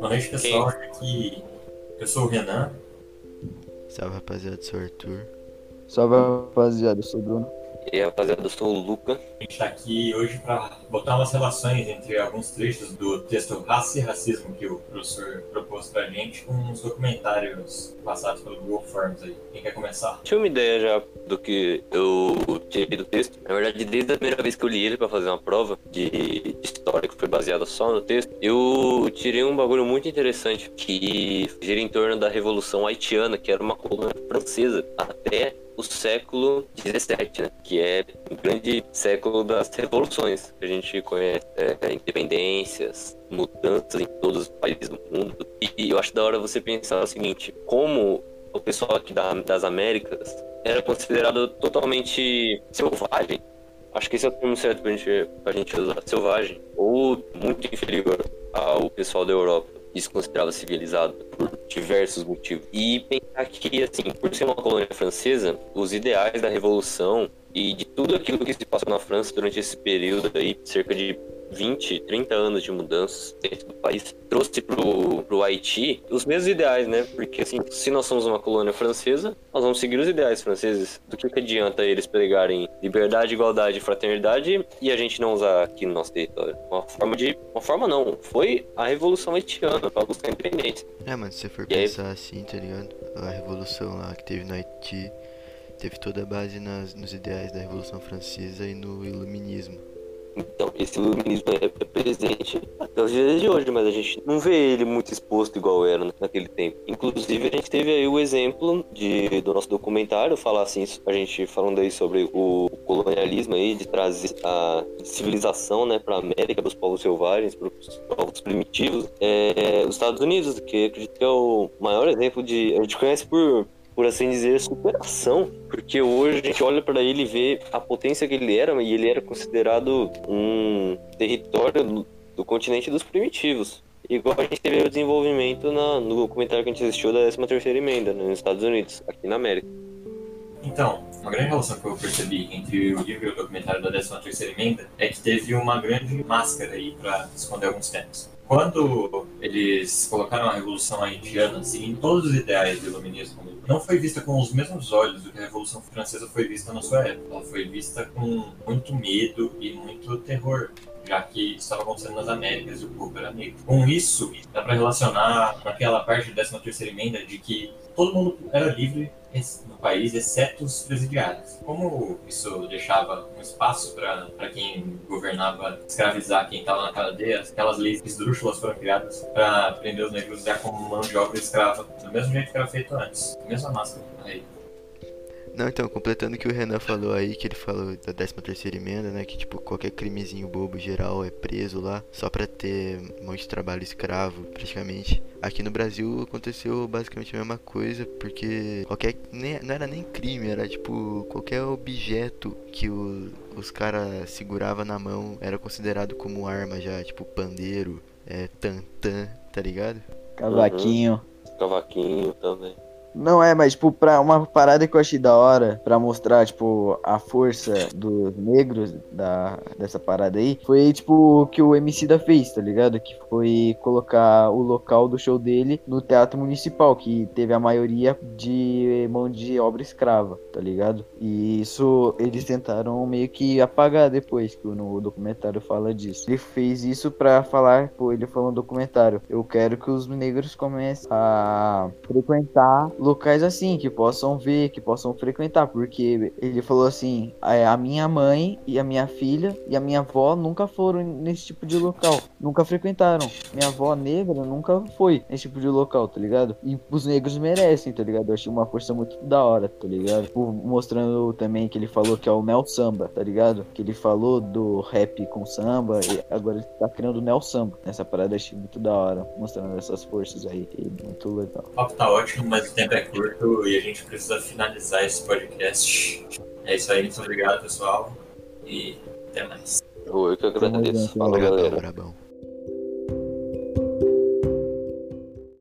Boa pessoal. Aqui eu sou o Renan. Salve rapaziada, sou o Arthur. Salve rapaziada, eu sou o Bruno. E aí, rapaziada, eu sou o Luca. A gente está aqui hoje para botar umas relações entre alguns trechos do texto Raça e Racismo que o professor propôs para a gente com uns documentários passados pelo Google Forms aí. Quem quer começar? Tinha uma ideia já do que eu tirei do texto. Na verdade, desde a primeira vez que eu li ele para fazer uma prova de história que foi baseada só no texto, eu tirei um bagulho muito interessante que gira em torno da Revolução Haitiana, que era uma colônia francesa até o século XVII, né? que é o grande século das revoluções que a gente conhece, é, independências, mudanças em todos os países do mundo. E eu acho da hora você pensar o seguinte: como o pessoal aqui da, das Américas era considerado totalmente selvagem. Acho que esse é o termo certo pra gente, pra gente usar, selvagem, ou muito inferior ao pessoal da Europa isso considerava civilizado por diversos motivos. E pensar que, assim, por ser uma colônia francesa, os ideais da revolução e de tudo aquilo que se passou na França durante esse período aí, cerca de 20, 30 anos de mudanças dentro do país, trouxe pro, pro Haiti os mesmos ideais, né? Porque, assim, se nós somos uma colônia francesa, nós vamos seguir os ideais franceses. Do que, que adianta eles pregarem liberdade, igualdade e fraternidade e a gente não usar aqui no nosso território? Uma forma de. Uma forma não. Foi a Revolução Haitiana para buscar a independência. É, mano, se você for E aí? pensar assim, tá ligado? A revolução lá que teve no Haiti teve toda a base nas, nos ideais da Revolução Francesa e no Iluminismo. Então, esse iluminismo é, é presente até os dias de hoje, mas a gente não vê ele muito exposto igual era naquele tempo. Inclusive, a gente teve aí o exemplo de, do nosso documentário falar assim, a gente falando aí sobre o colonialismo aí, de trazer a civilização, né, para América, para os povos selvagens, para os povos primitivos. É, os Estados Unidos, que acredito que é o maior exemplo de. A gente conhece por por assim dizer, superação, porque hoje a gente olha para ele e vê a potência que ele era, e ele era considerado um território do, continente dos primitivos. Igual a gente teve o desenvolvimento na, no documentário que a gente assistiu da 13ª emenda né, nos Estados Unidos, aqui na América. Então, uma grande relação que eu percebi entre o livro e o documentário da 13ª Emenda é que teve uma grande máscara aí para esconder alguns temas. Quando eles colocaram a Revolução Haitiana, seguindo todos os ideais do iluminismo, não foi vista com os mesmos olhos do que a Revolução Francesa foi vista na sua época. Ela foi vista com muito medo e muito terror, já que estava acontecendo nas Américas e o povo era negro. Com isso, dá para relacionar com aquela parte da 13ª Emenda de que todo mundo era livre no país, exceto os presidiários. Como isso deixava um espaço para quem governava escravizar quem estava na cadeia, aquelas leis esdrúxulas foram criadas para prender os negros já como mão de obra escrava, do mesmo jeito que era feito antes, mesma máscara. Aí, Não, então, completando o que o Renan falou aí, que ele falou da 13 terceira emenda, né, que tipo, qualquer crimezinho bobo geral é preso lá, só pra ter um monte de trabalho escravo, praticamente. Aqui no Brasil aconteceu basicamente a mesma coisa, porque qualquer, nem, não era nem crime, era tipo, qualquer objeto que o, os caras segurava na mão era considerado como arma já, tipo pandeiro, é, tantã, tá ligado? Cavaquinho. Cavaquinho também. Não é, mas tipo, pra uma parada que eu achei da hora, pra mostrar, tipo, a força dos negros da, dessa parada aí, foi, tipo, o que o MC da fez, tá ligado? Que foi colocar o local do show dele no Teatro Municipal, que teve a maioria de mão de obra escrava, tá ligado? E isso eles tentaram meio que apagar depois, que no documentário fala disso. Ele fez isso pra falar, pô, ele falou no documentário, eu quero que os negros comecem a frequentar locais assim, que possam ver, que possam frequentar, porque ele falou assim, "É, a minha mãe e a minha filha e a minha avó nunca foram nesse tipo de local, nunca frequentaram. Minha avó negra nunca foi nesse tipo de local, tá ligado? E os negros merecem, tá ligado? Eu achei uma força muito da hora, tá ligado? Tipo, Mostrando também que ele falou que é o Neo Samba, tá ligado? Que ele falou do rap com samba e agora ele tá criando o Neo Samba. Nessa parada eu achei muito da hora, mostrando essas forças aí, muito legal. o papo tá ótimo, mas o tempo é curto e a gente precisa finalizar esse podcast. É isso aí, muito obrigado, pessoal, e até mais. Eu que agradeço. Brabão, galera. brabão.